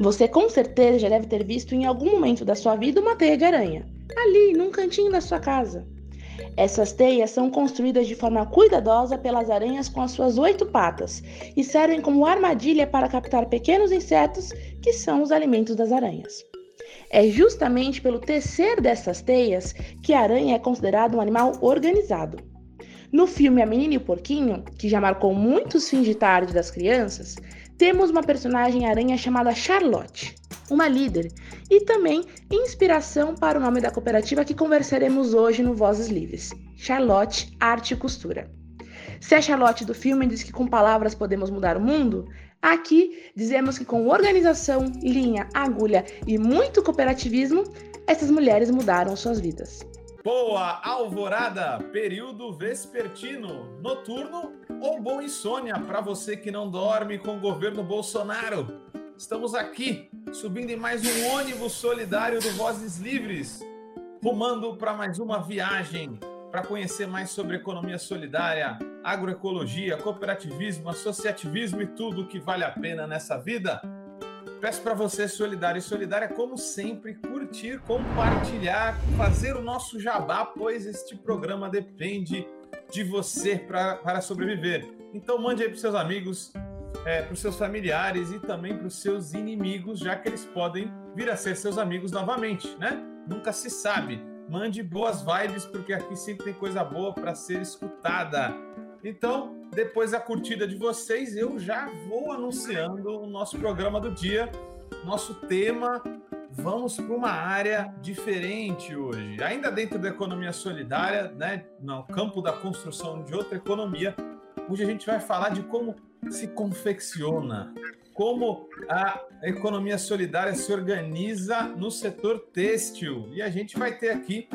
Você com certeza já deve ter visto em algum momento da sua vida uma teia de aranha, ali, num cantinho da sua casa. Essas teias são construídas de forma cuidadosa pelas aranhas com as suas oito patas e servem como armadilha para captar pequenos insetos que são os alimentos das aranhas. É justamente pelo tecer dessas teias que a aranha é considerada um animal organizado. No filme A Menina e o Porquinho, que já marcou muitos fins de tarde das crianças, temos uma personagem aranha chamada Charlotte, uma líder, e também inspiração para o nome da cooperativa que conversaremos hoje no Vozes Livres, Charlotte Arte e Costura. Se a Charlotte do filme diz que com palavras podemos mudar o mundo, aqui dizemos que com organização, linha, agulha e muito cooperativismo, essas mulheres mudaram suas vidas. Boa alvorada, período vespertino, noturno ou boa insônia para você que não dorme com o governo Bolsonaro. Estamos aqui, subindo em mais um ônibus solidário do Vozes Livres, rumando para mais uma viagem para conhecer mais sobre economia solidária, agroecologia, cooperativismo, associativismo e tudo que vale a pena nessa vida. Peço para você, solidário e solidária, como sempre, curtir, compartilhar, fazer o nosso jabá, pois este programa depende de você pra, para sobreviver. Então mande aí para seus amigos, é, para os seus familiares e também para os seus inimigos, já que eles podem vir a ser seus amigos novamente, né? Nunca se sabe. Mande boas vibes, porque aqui sempre tem coisa boa para ser escutada. Então, depois da curtida de vocês, eu já vou anunciando o nosso programa do dia. Nosso tema, vamos para uma área diferente hoje. Ainda dentro da economia solidária, né, no campo da construção de outra economia, hoje a gente vai falar de como se confecciona, como a economia solidária se organiza no setor têxtil. E a gente vai ter aqui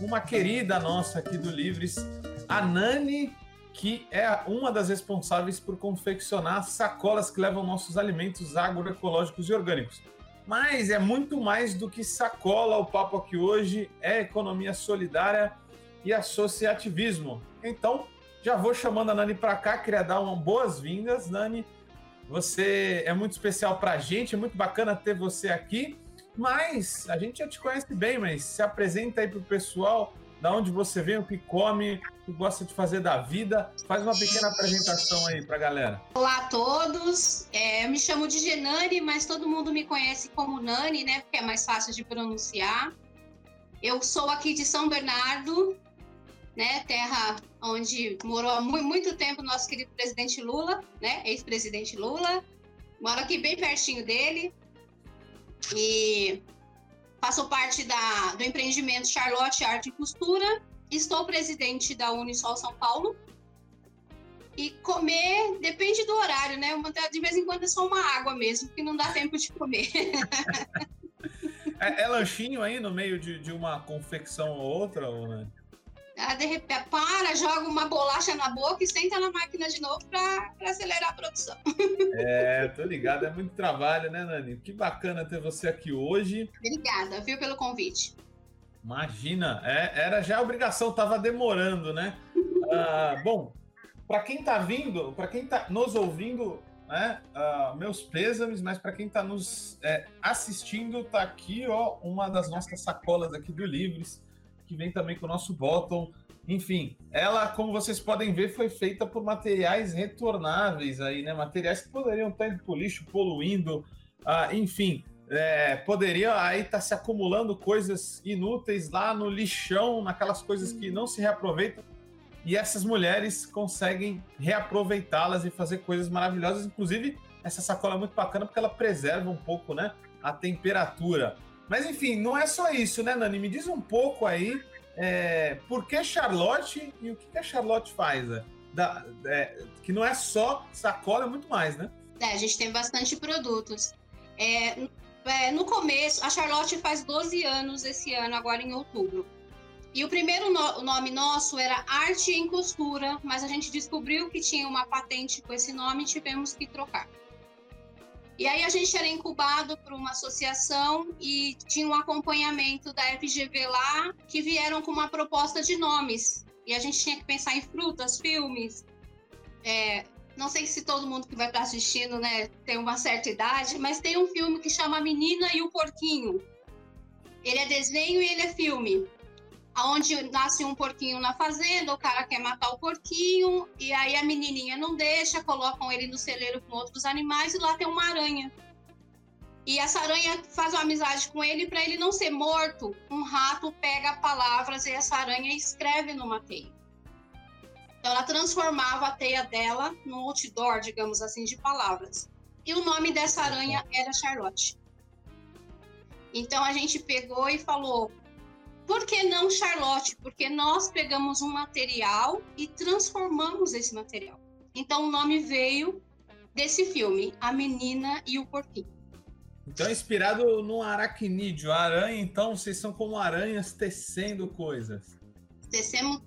uma querida nossa aqui do Livres, a Nani que é uma das responsáveis por confeccionar sacolas que levam nossos alimentos agroecológicos e orgânicos. Mas é muito mais do que sacola. O papo aqui hoje é economia solidária e associativismo. Então, já vou chamando a Nani para cá, queria dar uma boas-vindas, Nani. Você é muito especial para a gente, é muito bacana ter você aqui. Mas a gente já te conhece bem, mas se apresenta aí para o pessoal da onde você vem, o que come, o que gosta de fazer da vida. Faz uma pequena apresentação aí para a galera. Olá a todos, é, eu me chamo de Genani, mas todo mundo me conhece como Nani, né? Porque é mais fácil de pronunciar. Eu sou aqui de São Bernardo, né? Terra onde morou há muito tempo o nosso querido presidente Lula, né? Ex-presidente Lula. Moro aqui bem pertinho dele. E Faço parte da, do empreendimento Charlotte Arte e Costura. Estou presidente da Unisol São Paulo. E comer depende do horário, né? De vez em quando é só uma água mesmo, que não dá tempo de comer. é, é, lanchinho aí no meio de, de uma confecção ou outra? Ou, né? Ela de repente para, joga uma bolacha na boca e senta na máquina de novo para acelerar a produção. É, tô ligado, é muito trabalho, né, Nani? Que bacana ter você aqui hoje. Obrigada, viu, pelo convite. Imagina, é, era já a obrigação, tava demorando, né? Ah, bom, para quem tá vindo, para quem tá nos ouvindo, né? Uh, meus pêsames, mas para quem está nos é, assistindo, tá aqui, ó, uma das nossas sacolas aqui do Livres que vem também com o nosso bottom. Enfim, ela, como vocês podem ver, foi feita por materiais retornáveis aí, né? Materiais que poderiam estar indo para o lixo, poluindo, ah, enfim, é, poderiam aí estar tá se acumulando coisas inúteis lá no lixão, naquelas coisas que não se reaproveitam. E essas mulheres conseguem reaproveitá-las e fazer coisas maravilhosas. Inclusive, essa sacola é muito bacana porque ela preserva um pouco, né, a temperatura. Mas enfim, não é só isso, né, Nani? Me diz um pouco aí é, por que Charlotte e o que a Charlotte faz? Né? Da, é, que não é só sacola, é muito mais, né? É, a gente tem bastante produtos. É, é, no começo, a Charlotte faz 12 anos esse ano, agora em outubro. E o primeiro no, o nome nosso era Arte em Costura, mas a gente descobriu que tinha uma patente com esse nome e tivemos que trocar. E aí a gente era incubado por uma associação e tinha um acompanhamento da FGV lá, que vieram com uma proposta de nomes. E a gente tinha que pensar em frutas, filmes, é, não sei se todo mundo que vai estar assistindo, né, tem uma certa idade, mas tem um filme que chama Menina e o Porquinho. Ele é desenho e ele é filme. Onde nasce um porquinho na fazenda, o cara quer matar o porquinho, e aí a menininha não deixa, colocam ele no celeiro com outros animais, e lá tem uma aranha. E essa aranha faz uma amizade com ele para ele não ser morto. Um rato pega palavras e essa aranha escreve numa teia. Então ela transformava a teia dela num outdoor, digamos assim, de palavras. E o nome dessa aranha era Charlotte. Então a gente pegou e falou: por que não Charlotte? Porque nós pegamos um material e transformamos esse material. Então o nome veio desse filme, A Menina e o Porquinho. Então, inspirado no aracnídeo, a aranha, então vocês são como aranhas tecendo coisas. Tecemos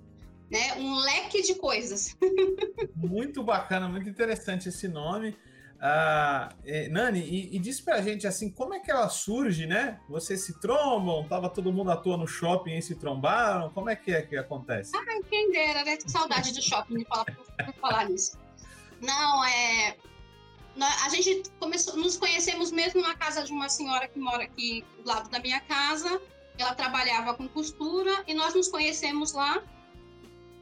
né, um leque de coisas. muito bacana, muito interessante esse nome. Ah, é, Nani, e, e diz pra gente assim, como é que ela surge, né? Vocês se trombam, tava todo mundo à toa no shopping e se trombaram, como é que é que acontece? Ah, quem né? Que saudade do shopping, falar, por falar nisso. Não, é... A gente começou, nos conhecemos mesmo na casa de uma senhora que mora aqui do lado da minha casa. Ela trabalhava com costura e nós nos conhecemos lá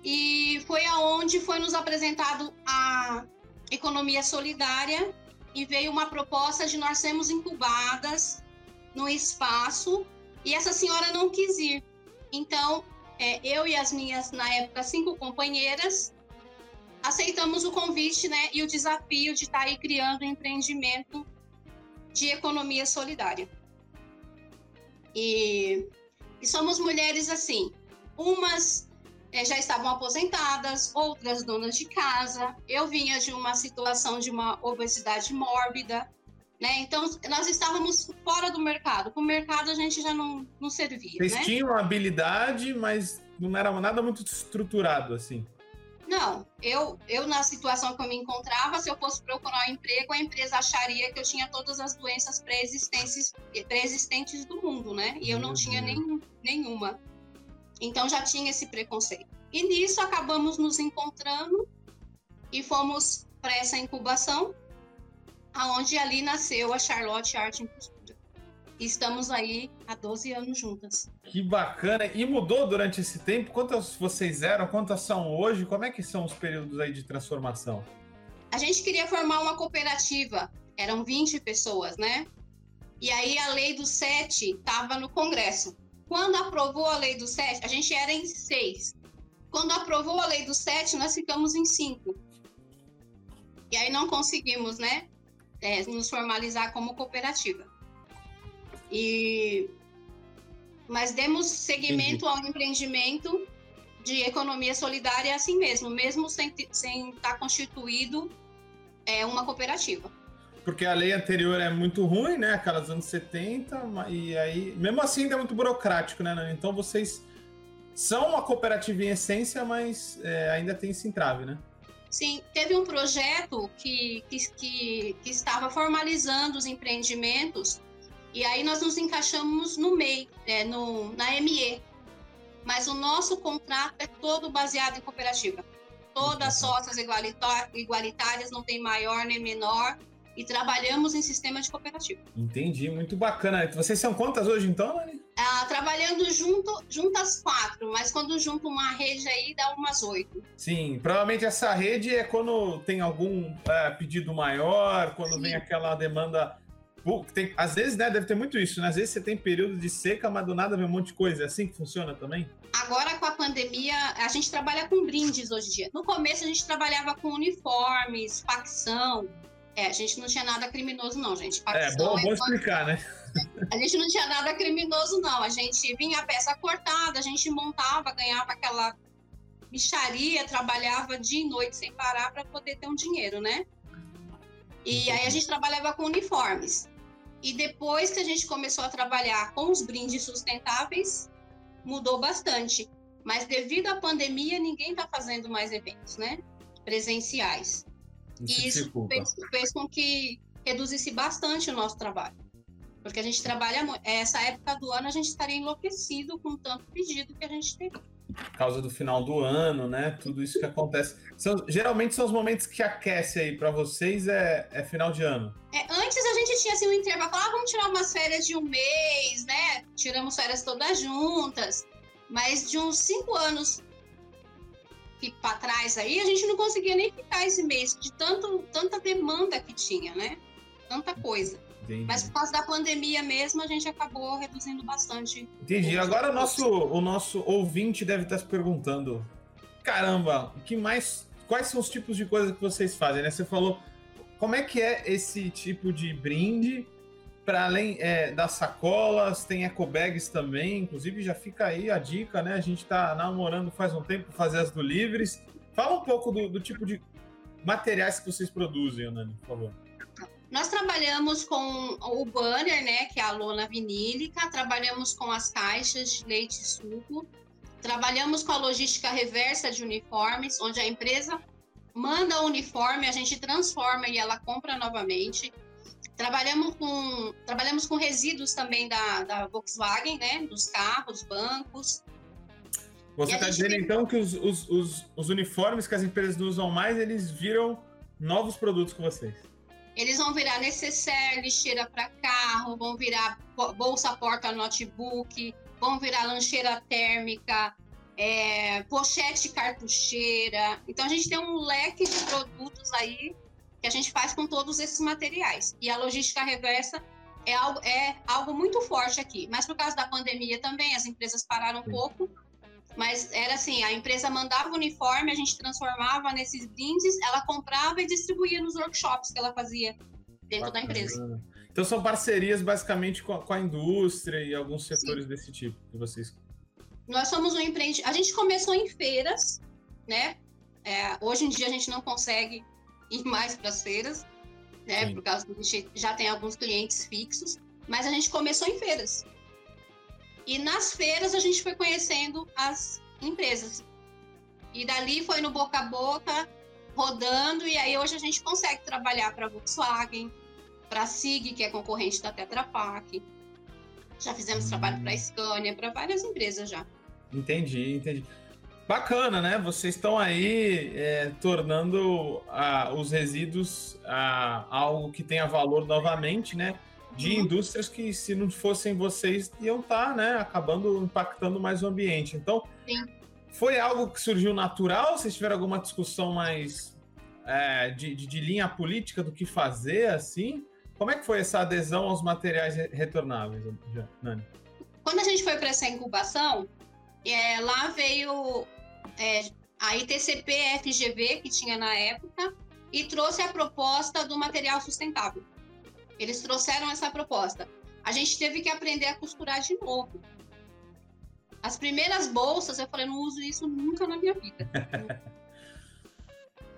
e foi aonde foi nos apresentado a economia solidária e veio uma proposta de nós sermos incubadas no espaço e essa senhora não quis ir. Então, é, eu e as minhas, na época, cinco companheiras, aceitamos o convite né, e o desafio de estar aí criando um empreendimento de economia solidária. E, e somos mulheres assim, umas já estavam aposentadas, outras donas de casa. Eu vinha de uma situação de uma obesidade mórbida, né? Então, nós estávamos fora do mercado. Com o mercado, a gente já não, não servia. Vocês né? tinham habilidade, mas não era nada muito estruturado, assim. Não, eu, eu na situação que eu me encontrava, se eu fosse procurar um emprego, a empresa acharia que eu tinha todas as doenças pré-existentes, pré-existentes do mundo, né? E eu não tinha nem, nenhuma. Então já tinha esse preconceito. E nisso acabamos nos encontrando e fomos para essa incubação, aonde ali nasceu a Charlotte Arte em Costura. E estamos aí há 12 anos juntas. Que bacana! E mudou durante esse tempo? Quantas vocês eram? Quantas são hoje? Como é que são os períodos aí de transformação? A gente queria formar uma cooperativa. Eram 20 pessoas, né? E aí a lei do sete estava no Congresso. Quando aprovou a lei do sete, a gente era em seis. Quando aprovou a lei do sete, nós ficamos em cinco. E aí não conseguimos, né, é, nos formalizar como cooperativa. E mas demos seguimento Entendi. ao empreendimento de economia solidária assim mesmo, mesmo sem, sem estar constituído é, uma cooperativa porque a lei anterior é muito ruim, né? Aquela dos anos 70, e aí, mesmo assim, ainda é muito burocrático, né? Então vocês são uma cooperativa em essência, mas é, ainda tem esse entrave, né? Sim, teve um projeto que, que, que, que estava formalizando os empreendimentos, e aí nós nos encaixamos no MEI, é, no, na ME. Mas o nosso contrato é todo baseado em cooperativa. Todas sócias igualitárias, não tem maior nem menor e trabalhamos em sistema de cooperativa. Entendi, muito bacana. Vocês são quantas hoje então, Anny? Ah, trabalhando junto, juntas quatro, mas quando junto uma rede aí dá umas oito. Sim, provavelmente essa rede é quando tem algum é, pedido maior, quando Sim. vem aquela demanda. Tem, às vezes, né, deve ter muito isso, né? Às vezes você tem período de seca, mas do nada vem um monte de coisa. É assim que funciona também? Agora, com a pandemia, a gente trabalha com brindes hoje em dia. No começo, a gente trabalhava com uniformes, facção, é, a gente não tinha nada criminoso, não, gente. é, bom, bom explicar, né? A gente não tinha nada criminoso, não. A gente vinha a peça cortada, a gente montava, ganhava aquela bicharia, trabalhava dia e noite sem parar para poder ter um dinheiro, né? E aí a gente trabalhava com uniformes. E depois que a gente começou a trabalhar com os brindes sustentáveis, mudou bastante. Mas devido à pandemia, ninguém está fazendo mais eventos, né? Presenciais. E isso fez, fez, com que reduzisse bastante o nosso trabalho. Porque a gente trabalha, essa época do ano a gente estaria enlouquecido com tanto pedido que a gente tem. por causa do final do ano, né? Tudo isso que acontece. São, geralmente são os momentos que aquece aí para vocês é, é, final de ano. É, antes a gente tinha assim um intervalo, ah, vamos tirar umas férias de um mês, né? Tiramos férias todas juntas. Mas de uns cinco anos que para trás aí, a gente não conseguia nem ficar esse mês de tanto, tanta demanda que tinha, né? Tanta coisa. Entendi. Mas por causa da pandemia mesmo, a gente acabou reduzindo bastante. Entendi. Agora o nosso, o nosso ouvinte deve estar se perguntando: caramba, o que mais. Quais são os tipos de coisas que vocês fazem, né? Você falou. Como é que é esse tipo de brinde? Para além é, das sacolas, tem ecobags também. Inclusive, já fica aí a dica, né? A gente está namorando faz um tempo fazer as do Livres. Fala um pouco do, do tipo de materiais que vocês produzem, Nani, por favor. Nós trabalhamos com o banner, né, que é a lona vinílica, trabalhamos com as caixas de leite e suco, trabalhamos com a logística reversa de uniformes, onde a empresa manda o uniforme, a gente transforma e ela compra novamente. Trabalhamos com, trabalhamos com resíduos também da, da Volkswagen, né, dos carros, bancos. Você está dizendo tem... então que os, os, os, os uniformes que as empresas não usam mais, eles viram novos produtos com vocês? Eles vão virar necessaire, lixeira para carro, vão virar bolsa porta notebook, vão virar lancheira térmica, é, pochete cartucheira. Então a gente tem um leque de produtos aí que a gente faz com todos esses materiais. E a logística reversa é algo, é algo muito forte aqui. Mas por causa da pandemia também, as empresas pararam um pouco mas era assim, a empresa mandava o uniforme, a gente transformava nesses brindes, ela comprava e distribuía nos workshops que ela fazia dentro Bacana. da empresa. Então são parcerias basicamente com a, com a indústria e alguns setores Sim. desse tipo que vocês. Nós somos um empreendimento. A gente começou em feiras, né? É, hoje em dia a gente não consegue ir mais para as feiras, né? Sim. Por causa que a gente já tem alguns clientes fixos, mas a gente começou em feiras. E nas feiras a gente foi conhecendo as empresas. E dali foi no boca a boca, rodando, e aí hoje a gente consegue trabalhar para a Volkswagen, para a SIG, que é concorrente da Tetra Pak. Já fizemos hum. trabalho para a Scania, para várias empresas já. Entendi, entendi. Bacana, né? Vocês estão aí é, tornando ah, os resíduos ah, algo que tenha valor novamente, né? de uhum. indústrias que, se não fossem vocês, iam estar, tá, né, acabando impactando mais o ambiente. Então, Sim. foi algo que surgiu natural? Vocês tiveram alguma discussão mais é, de, de, de, linha política do que fazer, assim? Como é que foi essa adesão aos materiais retornáveis, Nani? Quando a gente foi para essa incubação, é, lá veio é, a ITCP FGV, que tinha na época, e trouxe a proposta do material sustentável. Eles trouxeram essa proposta. A gente teve que aprender a costurar de novo. As primeiras bolsas, eu falei, não uso isso nunca na minha vida.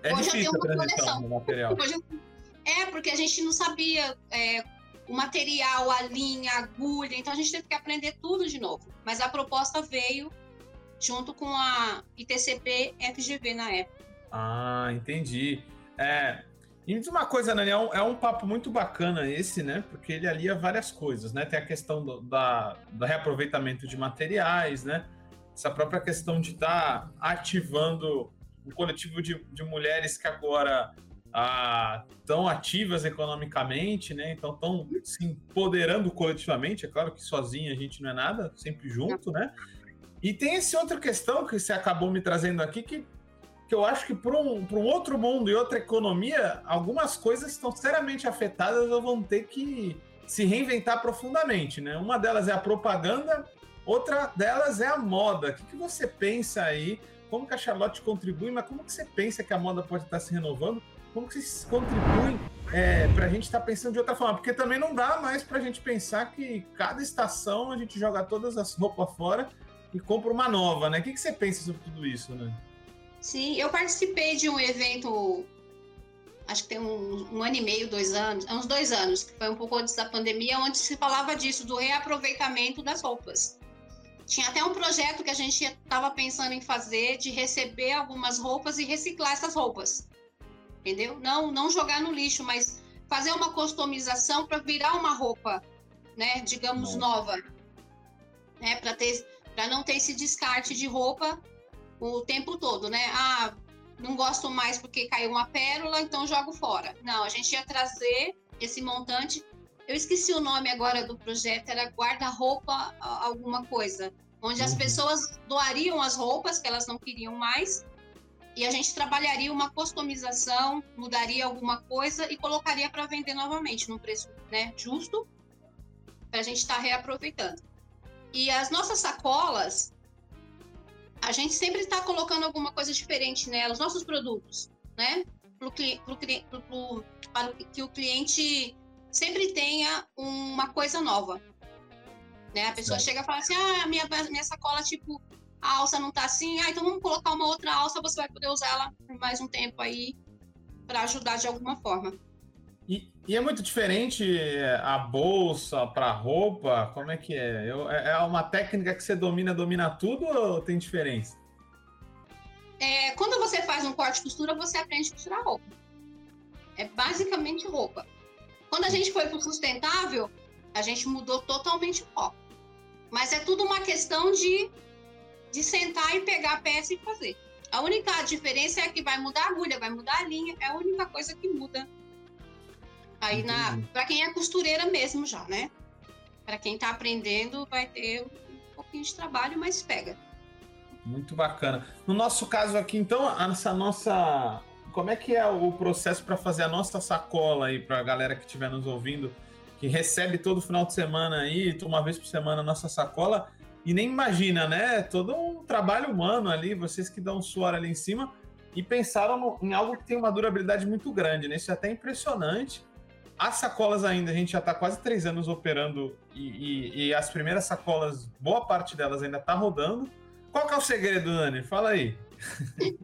é Hoje eu tenho uma coleção. Material. É, porque a gente não sabia é, o material, a linha, a agulha, então a gente teve que aprender tudo de novo. Mas a proposta veio junto com a ITCP FGV na época. Ah, entendi. É, e me diz uma coisa, Nani, é um, é um, papo muito bacana esse, né? Porque ele alia várias coisas, né? Tem a questão do, da, do reaproveitamento de materiais, né? Essa própria questão de estar tá ativando um coletivo de, de mulheres que agora estão ah, ativas economicamente, né? Então estão se empoderando coletivamente. É claro que sozinha a gente não é nada, sempre junto, né? E tem essa outra questão que você acabou me trazendo aqui, que que eu acho que para um, um outro mundo e outra economia, algumas coisas estão seriamente afetadas ou vão ter que se reinventar profundamente, né? Uma delas é a propaganda, outra delas é a moda. O que, que você pensa aí? Como que a Charlotte contribui, mas como que você pensa que a moda pode estar se renovando? Como que vocês contribuem é, para a gente estar pensando de outra forma? Porque também não dá mais para a gente pensar que cada estação a gente joga todas as roupas fora e compra uma nova, né? O que, que você pensa sobre tudo isso, né? Sim, eu participei de um evento, acho que tem um, um, ano e meio, dois anos, uns dois anos, que foi um pouco antes da pandemia, onde se falava disso, do reaproveitamento das roupas. Tinha até um projeto que a gente estava pensando em fazer de receber algumas roupas e reciclar essas roupas. Entendeu? Não, não jogar no lixo, mas fazer uma customização para virar uma roupa, né, digamos, nova. Né, para ter para não ter esse descarte de roupa o tempo todo, né? Ah, não gosto mais porque caiu uma pérola, então jogo fora. Não, a gente ia trazer esse montante. Eu esqueci o nome agora do projeto, era guarda-roupa alguma coisa, onde as uhum. pessoas doariam as roupas que elas não queriam mais e a gente trabalharia uma customização, mudaria alguma coisa e colocaria para vender novamente num preço né, justo para a gente estar tá reaproveitando. E as nossas sacolas, a gente sempre está colocando alguma coisa diferente nelas, nossos produtos, né? Pro, pro, pro, para que o cliente sempre tenha uma coisa nova. Né? A pessoa chega e fala assim: ah, minha, minha sacola, tipo, a alça não tá assim, ah, então vamos colocar uma outra alça, você vai poder usar ela por mais um tempo aí para ajudar de alguma forma. E, e, é muito diferente a bolsa para roupa? Como é que é? Eu, é? É uma técnica que você domina, domina tudo ou tem diferença? É, quando você faz um corte e costura, você aprende a costurar roupa. É basicamente roupa. Quando a gente foi para o sustentável, a gente mudou totalmente o foco. Mas é tudo uma questão de, de sentar e pegar a peça e fazer. A única diferença é que vai mudar a agulha, vai mudar a linha, é a única coisa que muda Aí na para quem é costureira mesmo já, né? Para quem está aprendendo vai ter um pouquinho de trabalho, mas pega. Muito bacana. No nosso caso aqui, então, essa nossa como é que é o processo para fazer a nossa sacola aí para a galera que estiver nos ouvindo, que recebe todo final de semana aí, uma vez por semana a nossa sacola e nem imagina, né? Todo um trabalho humano ali, vocês que dão suor ali em cima e pensaram no, em algo que tem uma durabilidade muito grande, né? Isso é até impressionante. As sacolas ainda, a gente já está quase três anos operando e, e, e, as primeiras sacolas, boa parte delas ainda está rodando. Qual que é o segredo, Dani? Fala aí.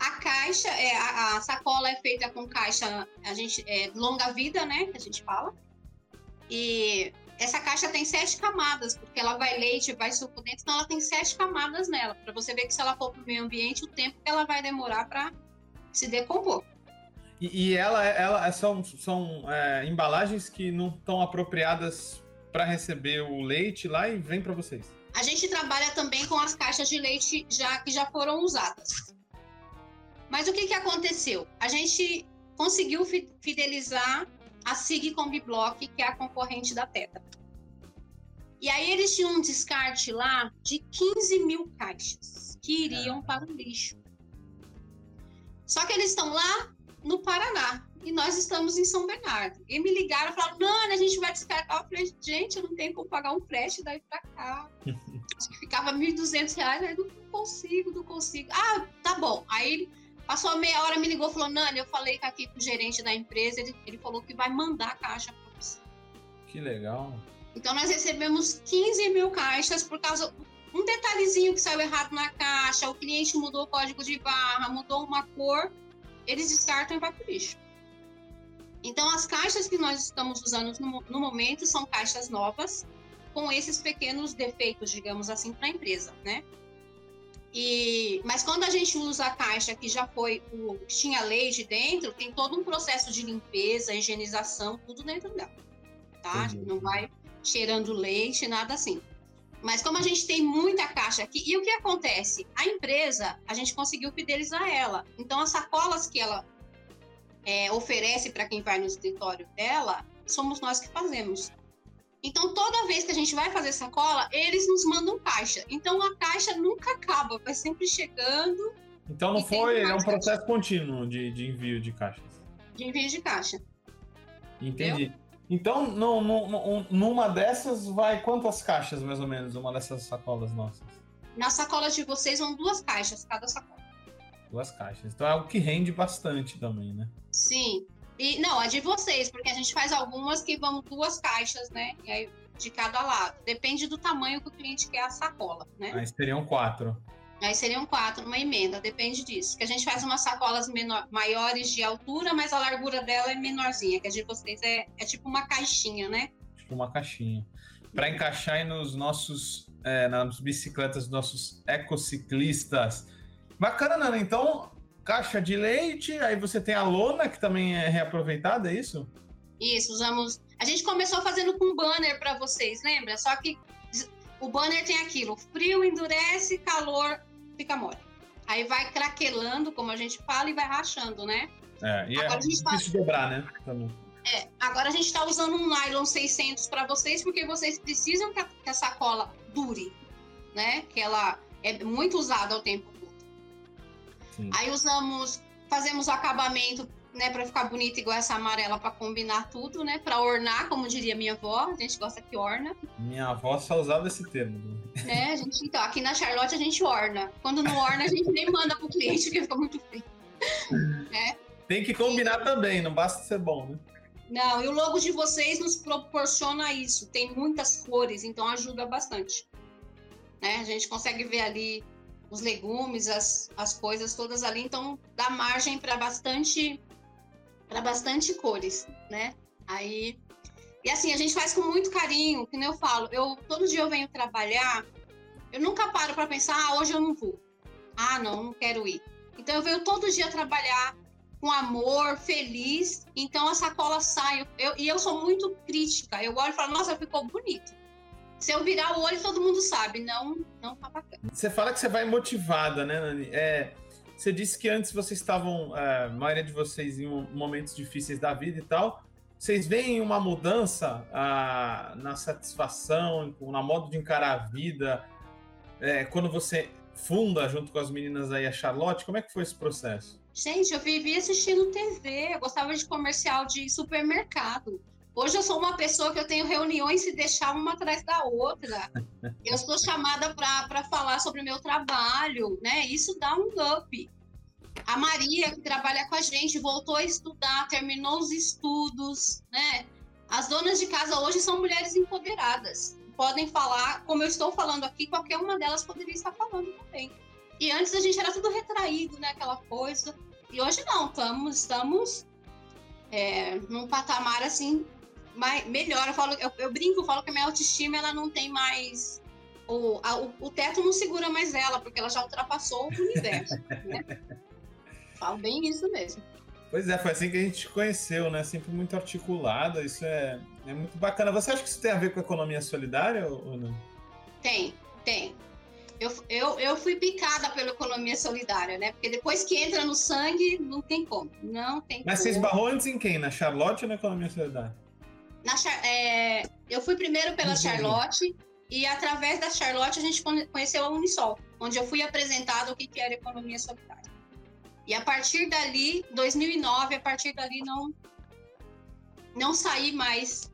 a caixa, é, a, a, sacola é feita com caixa, a gente é longa vida, né? Que a gente fala. E essa caixa tem sete camadas, porque ela vai leite, vai suco dentro, então ela tem sete camadas nela, para você ver que se ela for para o meio ambiente, o tempo que ela vai demorar para se decompor. E, e ela, ela são, são é, embalagens que não estão apropriadas para receber o leite lá e vem para vocês. A gente trabalha também com as caixas de leite já que já foram usadas. Mas o que, que aconteceu? A gente conseguiu fidelizar a SIG Combi Block, que é a concorrente da Teta. E aí eles tinham um descarte lá de 15 mil caixas que iriam para o lixo. Só que eles estão lá no Paraná. E nós estamos em São Bernardo. E me ligaram e falaram: não, a gente vai descartar. Eu falei: gente, eu não tenho como pagar um frete daí para cá. Acho que ficava R$ 1.200. Aí eu não consigo, não consigo. Ah, tá bom. Aí passou meia hora, me ligou e falou: Nani, eu falei aqui com o gerente da empresa. Ele, ele falou que vai mandar a caixa para você. Que legal. Então nós recebemos 15 mil caixas por causa um detalhezinho que saiu errado na caixa, o cliente mudou o código de barra, mudou uma cor eles descartam e vai para o lixo. Então, as caixas que nós estamos usando no, no, momento são caixas novas, com esses pequenos defeitos, digamos assim, para a empresa, né? E, mas quando a gente usa a caixa que já foi, o, tinha leite dentro, tem todo um processo de limpeza, higienização, tudo dentro dela, tá? Entendi. Não vai cheirando leite, nada assim. Mas como a gente tem muita caixa aqui, e o que acontece? A empresa, a gente conseguiu fidelizar ela. Então, as sacolas que ela é, oferece para quem vai no escritório dela, somos nós que fazemos. Então, toda vez que a gente vai fazer sacola, eles nos mandam caixa. Então, a caixa nunca acaba, vai sempre chegando. Então, não foi, é um processo contínuo de, de envio de caixas. De envio de caixa. Entendi. Entendeu? Então, no, no, numa dessas vai quantas caixas, mais ou menos, uma dessas sacolas nossas? Na sacola de vocês vão duas caixas, cada sacola. Duas caixas. Então é algo que rende bastante também, né? Sim. E não, a de vocês, porque a gente faz algumas que vão duas caixas, né? E aí, de cada lado. Depende do tamanho que o cliente quer a sacola, né? Aí seriam quatro. Aí seriam quatro numa emenda, depende disso. Que a gente faz umas sacolas menor, maiores de altura, mas a largura dela é menorzinha, que a de vocês é, é tipo uma caixinha, né? Tipo uma caixinha. Para encaixar aí nos nossos, é, nas bicicletas dos nossos ecociclistas. Bacana, Nana. Então, caixa de leite, aí você tem a lona, que também é reaproveitada, é isso? Isso, usamos. A gente começou fazendo com banner para vocês, lembra? Só que o banner tem aquilo: frio endurece, calor fica mole. Aí vai craquelando, como a gente fala, e vai rachando, né? É, e agora é difícil tá... dobrar, né? Também. É, agora a gente está usando um nylon 600 para vocês, porque vocês precisam que a, que a, sacola dure, né? Que ela é muito usada ao tempo todo. Sim. Aí usamos, fazemos o acabamento, né, para ficar bonita igual essa amarela para combinar tudo, né? Para ornar, como diria minha avó, a gente gosta que orna. Minha avó só usava esse termo. É, a gente, então, aqui na Charlotte a gente orna. Quando não orna, a gente nem manda pro cliente, porque fica muito feio. É. Tem que combinar e... também, não basta ser bom, né? Não, e o logo de vocês nos proporciona isso. Tem muitas cores, então ajuda bastante. Né? A gente consegue ver ali os legumes, as, as coisas todas ali, então dá margem para bastante para bastante cores, né? Aí e assim a gente faz com muito carinho, que nem eu falo. Eu todo dia eu venho trabalhar, eu nunca paro para pensar, ah, hoje eu não vou. Ah, não, não quero ir. Então eu venho todo dia trabalhar com amor, feliz. Então a sacola sai. Eu, e eu sou muito crítica. Eu olho e falo, nossa, ficou bonito. Se eu virar o olho, todo mundo sabe. Não, não tá bacana. Você fala que você vai motivada, né, Nani? É, você disse que antes vocês estavam, é, a maioria de vocês, em momentos difíceis da vida e tal. Vocês veem uma mudança na satisfação, na modo de encarar a vida, é, quando você funda junto com as meninas aí a Charlotte? Como é que foi esse processo? Gente, eu vivi assistindo TV, eu gostava de comercial de supermercado. Hoje eu sou uma pessoa que eu tenho reuniões e deixar uma atrás da outra. Eu sou chamada para falar sobre o meu trabalho, né? Isso dá um up. A Maria, que trabalha com a gente, voltou a estudar, terminou os estudos, né? As donas de casa hoje são mulheres empoderadas. Podem falar, como eu estou falando aqui, qualquer uma delas poderia estar falando também. E antes a gente era tudo retraído, né? Aquela coisa. E hoje não, estamos, estamos é, num patamar assim mais, melhor. Eu, falo, eu, eu, brinco, eu falo que a minha autoestima ela não tem mais. O, a, o, o, teto não segura mais ela, porque ela já ultrapassou o universo. né? Falo bem isso mesmo. Pois é, foi assim que a gente conheceu, né? Sempre muito articulada, isso é, é muito bacana. Você acha que isso tem a ver com a economia solidária ou não? Tem, tem. Eu, eu, eu fui picada pela economia solidária, né? Porque depois que entra no sangue, não tem como. Não tem Mas como. você esbarrou antes em quem? Na Charlotte ou na economia solidária? Na, é, eu fui primeiro pela Entendi. Charlotte e através da Charlotte a gente conheceu a Unisol, onde eu fui apresentado o que, que era economia solidária. E a partir dali, 2009, a partir dali não não saí mais,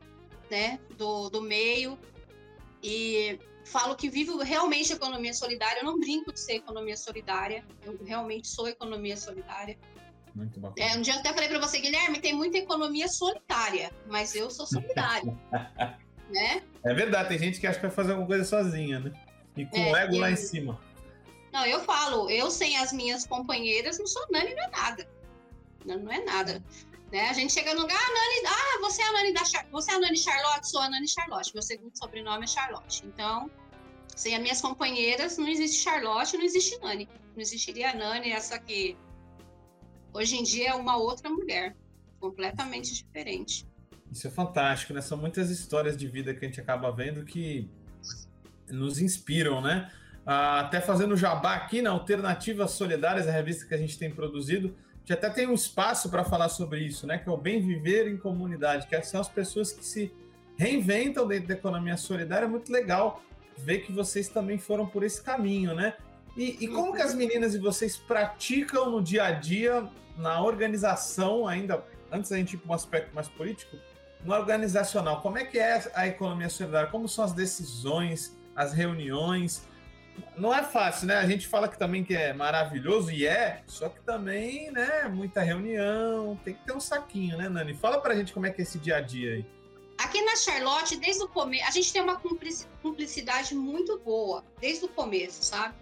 né, do, do meio e falo que vivo realmente economia solidária. Eu não brinco de ser economia solidária. Eu realmente sou economia solidária. Muito bacana. É, um dia eu até falei para você, Guilherme, tem muita economia solitária, mas eu sou solidária. né? É verdade, tem gente que acha que vai fazer alguma coisa sozinha, né? E com é, o ego eu... lá em cima. Não, eu falo, eu sem as minhas companheiras não sou Nani, não é nada. Não, não é nada. Né? A gente chega no lugar, ah, Nani, ah, você é a Nani da Char... você é a Nani Charlotte, sou a Nani Charlotte. Meu segundo sobrenome é Charlotte. Então, sem as minhas companheiras, não existe Charlotte, não existe Nani. Não existiria a Nani, essa que hoje em dia é uma outra mulher, completamente diferente. Isso é fantástico, né? São muitas histórias de vida que a gente acaba vendo que nos inspiram, né? Ah, até fazendo jabá aqui na Alternativas Solidárias, a revista que a gente tem produzido, que até tem um espaço para falar sobre isso, né? Que é o bem viver em comunidade, que são as pessoas que se reinventam dentro da economia solidária. É muito legal ver que vocês também foram por esse caminho, né? E, e como que as meninas e vocês praticam no dia a dia, na organização, ainda antes da gente ir para um aspecto mais político, no organizacional, como é que é a economia solidária? Como são as decisões, as reuniões? não é fácil, né? A gente fala que também que é maravilhoso e é, só que também, né, muita reunião, tem que ter um saquinho, né, Nani? Fala pra gente como é que é esse dia a dia aí. Aqui na Charlotte, desde o começo, a gente tem uma cumplicidade muito boa, desde o começo, sabe?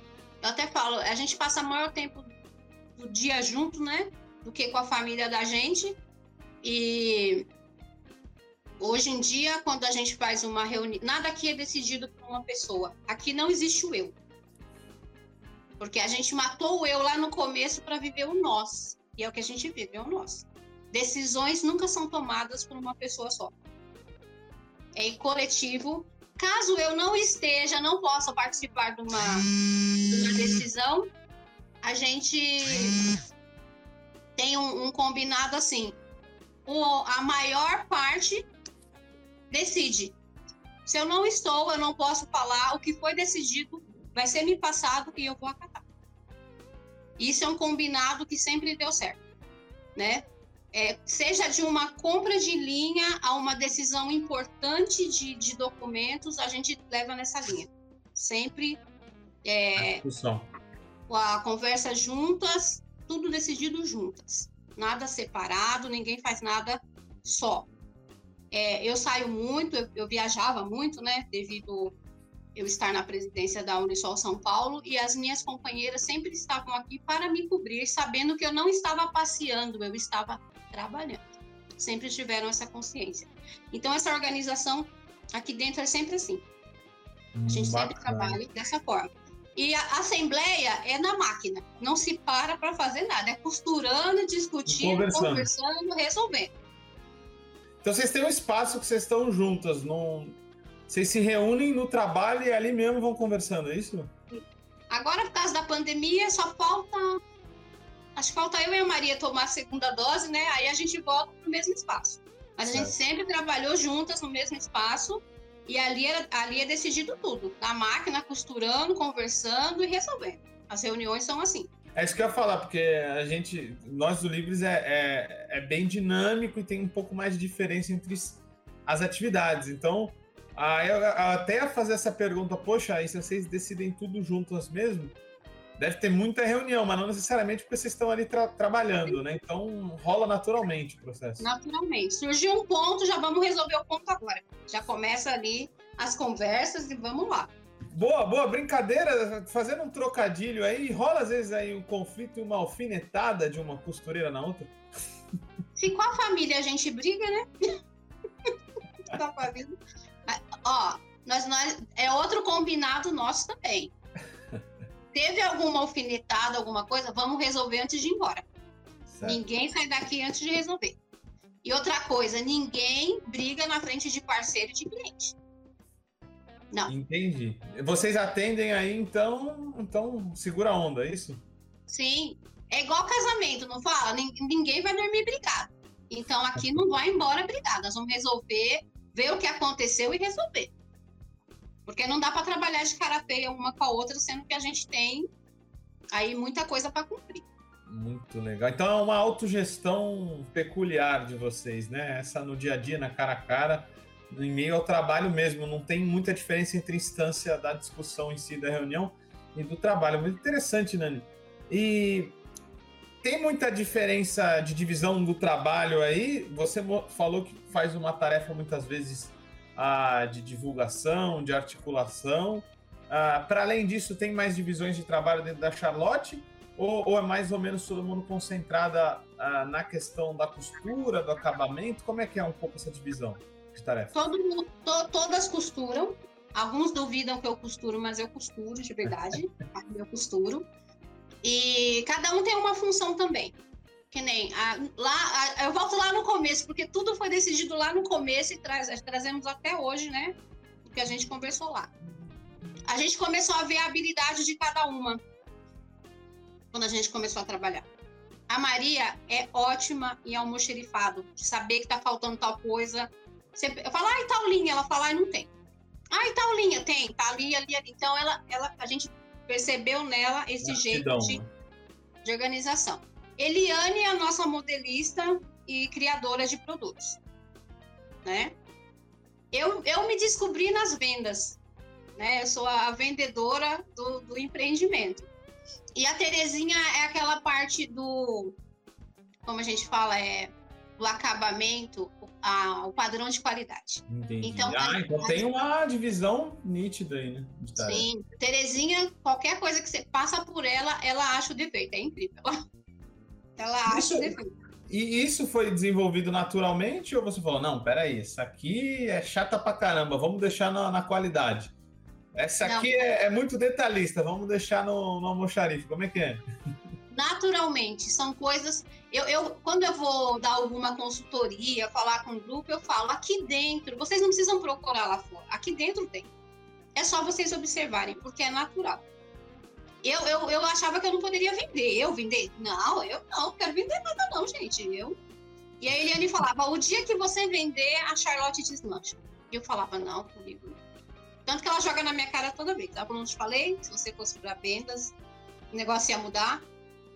Eu até falo, a gente passa maior tempo do dia junto, né, do que com a família da gente. E hoje em dia, quando a gente faz uma reunião, nada aqui é decidido por uma pessoa. Aqui não existe o eu. Porque a gente matou o eu lá no começo para viver o nós. E é o que a gente vive, é o nós. Decisões nunca são tomadas por uma pessoa só. É em coletivo. Caso eu não esteja, não possa participar de uma, de uma decisão, a gente tem um, um combinado assim. O, a maior parte decide. Se eu não estou, eu não posso falar. O que foi decidido vai ser me passado e eu vou acatar. Isso é um combinado que sempre deu certo, né? É, seja de uma compra de linha a uma decisão importante de, de documentos, a gente leva nessa linha. Sempre é, a, a conversa juntas, tudo decidido juntas. Nada separado, ninguém faz nada só. É, eu saio muito, eu, eu, viajava muito, né? Devido eu estar na presidência da Unisol São Paulo e as minhas companheiras sempre estavam aqui para me cobrir, sabendo que eu não estava passeando, eu estava trabalhando. Sempre tiveram essa consciência. Então essa organização aqui dentro é sempre assim. A gente Bacana. sempre trabalha dessa forma. E a assembleia é na máquina, não se para para fazer nada, é costurando, discutindo, conversando. conversando, resolvendo. Então vocês têm um espaço que vocês estão juntas, não vocês se reúnem no trabalho e ali mesmo vão conversando, é isso? Agora, por causa da pandemia, só falta. Acho que falta eu e a Maria tomar a segunda dose, né? Aí a gente volta pro mesmo espaço. Mas a gente sempre trabalhou juntas no mesmo espaço e ali, era, ali é decidido tudo. Na máquina, costurando, conversando e resolvendo. As reuniões são assim. É isso que eu ia falar, porque a gente, nós do Livres é, é, é bem dinâmico e tem um pouco mais de diferença entre as atividades. Então, ah, eu, até fazer essa pergunta, poxa, aí se vocês decidem tudo juntos mesmo, deve ter muita reunião, mas não necessariamente porque vocês estão ali tra trabalhando, né? Então rola naturalmente o processo. Naturalmente. Surgiu um ponto, já vamos resolver o ponto agora. Já começa ali as conversas e vamos lá. Boa, boa, brincadeira, fazendo um trocadilho aí, rola às vezes aí um conflito e uma alfinetada de uma costureira na outra? Se com a família a gente briga, né? a família Ó, nós, nós, é outro combinado nosso também. Teve alguma alfinetada, alguma coisa, vamos resolver antes de ir embora. Certo. Ninguém sai daqui antes de resolver. E outra coisa, ninguém briga na frente de parceiro e de cliente. Não. Entendi. Vocês atendem aí, então, então segura a onda, é isso? Sim. É igual casamento, não fala? Ninguém vai dormir brigado. Então aqui não vai embora brigado. Nós vamos resolver ver o que aconteceu e resolver. Porque não dá para trabalhar de cara feia uma com a outra, sendo que a gente tem aí muita coisa para cumprir. Muito legal. Então é uma autogestão peculiar de vocês, né? Essa no dia a dia, na cara a cara, em meio ao trabalho mesmo. Não tem muita diferença entre a instância da discussão em si da reunião e do trabalho. Muito interessante, Nani. E tem muita diferença de divisão do trabalho aí. Você falou que faz uma tarefa muitas vezes ah, de divulgação, de articulação. Ah, Para além disso, tem mais divisões de trabalho dentro da Charlotte? Ou, ou é mais ou menos todo mundo concentrada ah, na questão da costura, do acabamento? Como é que é um pouco essa divisão de tarefa? Todo mundo, to, todas costuram. Alguns duvidam que eu costuro, mas eu costuro de verdade. eu costuro. E cada um tem uma função também. Que nem a, lá, a, eu volto lá no começo, porque tudo foi decidido lá no começo e traz, trazemos até hoje, né? O que a gente conversou lá. A gente começou a ver a habilidade de cada uma quando a gente começou a trabalhar. A Maria é ótima em almoxerifado, de saber que tá faltando tal coisa. Você, eu falo, ai, tal linha. Ela fala, ai, não tem. Ai, tal linha, tem, tá ali, ali, ali. Então, ela, ela, a gente percebeu nela esse jeito de, né? de organização. Eliane é a nossa modelista e criadora de produtos, né? Eu, eu me descobri nas vendas, né? Eu sou a vendedora do, do empreendimento. E a Terezinha é aquela parte do, como a gente fala, é do acabamento, a, o padrão de qualidade. Entendi. Então, ah, então tem uma divisão nítida aí, né? Sim. Terezinha, qualquer coisa que você passa por ela, ela acha o defeito. É incrível. Ela, acha isso, o defeito. E isso foi desenvolvido naturalmente ou você falou, não, peraí, isso aqui é chata pra caramba, vamos deixar na, na qualidade. Essa aqui é, é, muito detalhista, vamos deixar no, no almoxarife. Como é que é? Naturalmente. São coisas. Eu, eu, quando eu vou dar alguma consultoria, falar com o grupo, eu falo aqui dentro. Vocês não precisam procurar lá fora. Aqui dentro tem. É só vocês observarem, porque é natural. eu, eu, eu achava que eu não poderia vender. Eu vender? Não, eu não, quero vender nada não, gente. Eu... E a Eliane falava, o dia que você vender, a Charlotte deslancha. E eu falava, não, comigo não. Tanto que ela joga na minha cara toda vez. Tá? Como eu te falei, se você fosse para vendas, o negócio ia mudar.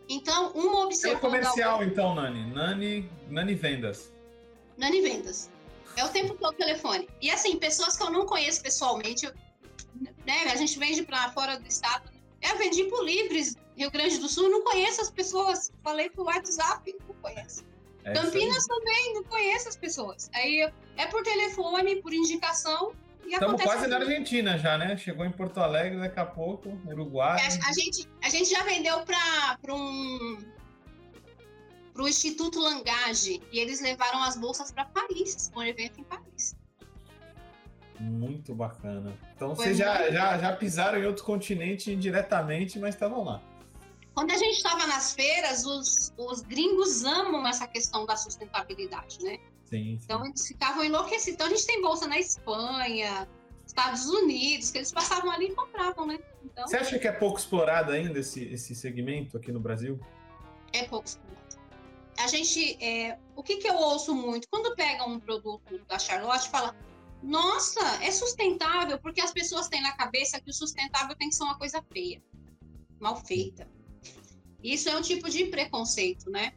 Então, uma observação. É comercial, então, Nani. Nani, Nani Vendas. Nani Vendas. É o tempo todo telefone. E assim, pessoas que eu não conheço pessoalmente, né? A gente vende para fora do estado. Eu vendi por Livres, Rio Grande do Sul, não conheço as pessoas. Falei pro WhatsApp, não conheço. É Campinas também, não conheço as pessoas. Aí é por telefone, por indicação. Estamos quase na Argentina já, né? Chegou em Porto Alegre daqui a pouco, Uruguai. A, a gente, a gente já vendeu para um para o Instituto Langage e eles levaram as bolsas para Paris, um evento em Paris. Muito bacana. Então Foi vocês já, já, já pisaram em outro continente indiretamente, mas estavam lá. Quando a gente estava nas feiras, os, os gringos amam essa questão da sustentabilidade, né? Sim, sim. Então eles ficavam enlouquecidos. Então a gente tem bolsa na Espanha, Estados Unidos, que eles passavam ali e compravam, né? Então, Você acha que é pouco explorado ainda esse, esse segmento aqui no Brasil? É pouco explorado. A gente, é, o que, que eu ouço muito? Quando pega um produto da Charlotte, fala, nossa, é sustentável, porque as pessoas têm na cabeça que o sustentável tem que ser uma coisa feia, mal feita. Isso é um tipo de preconceito, né?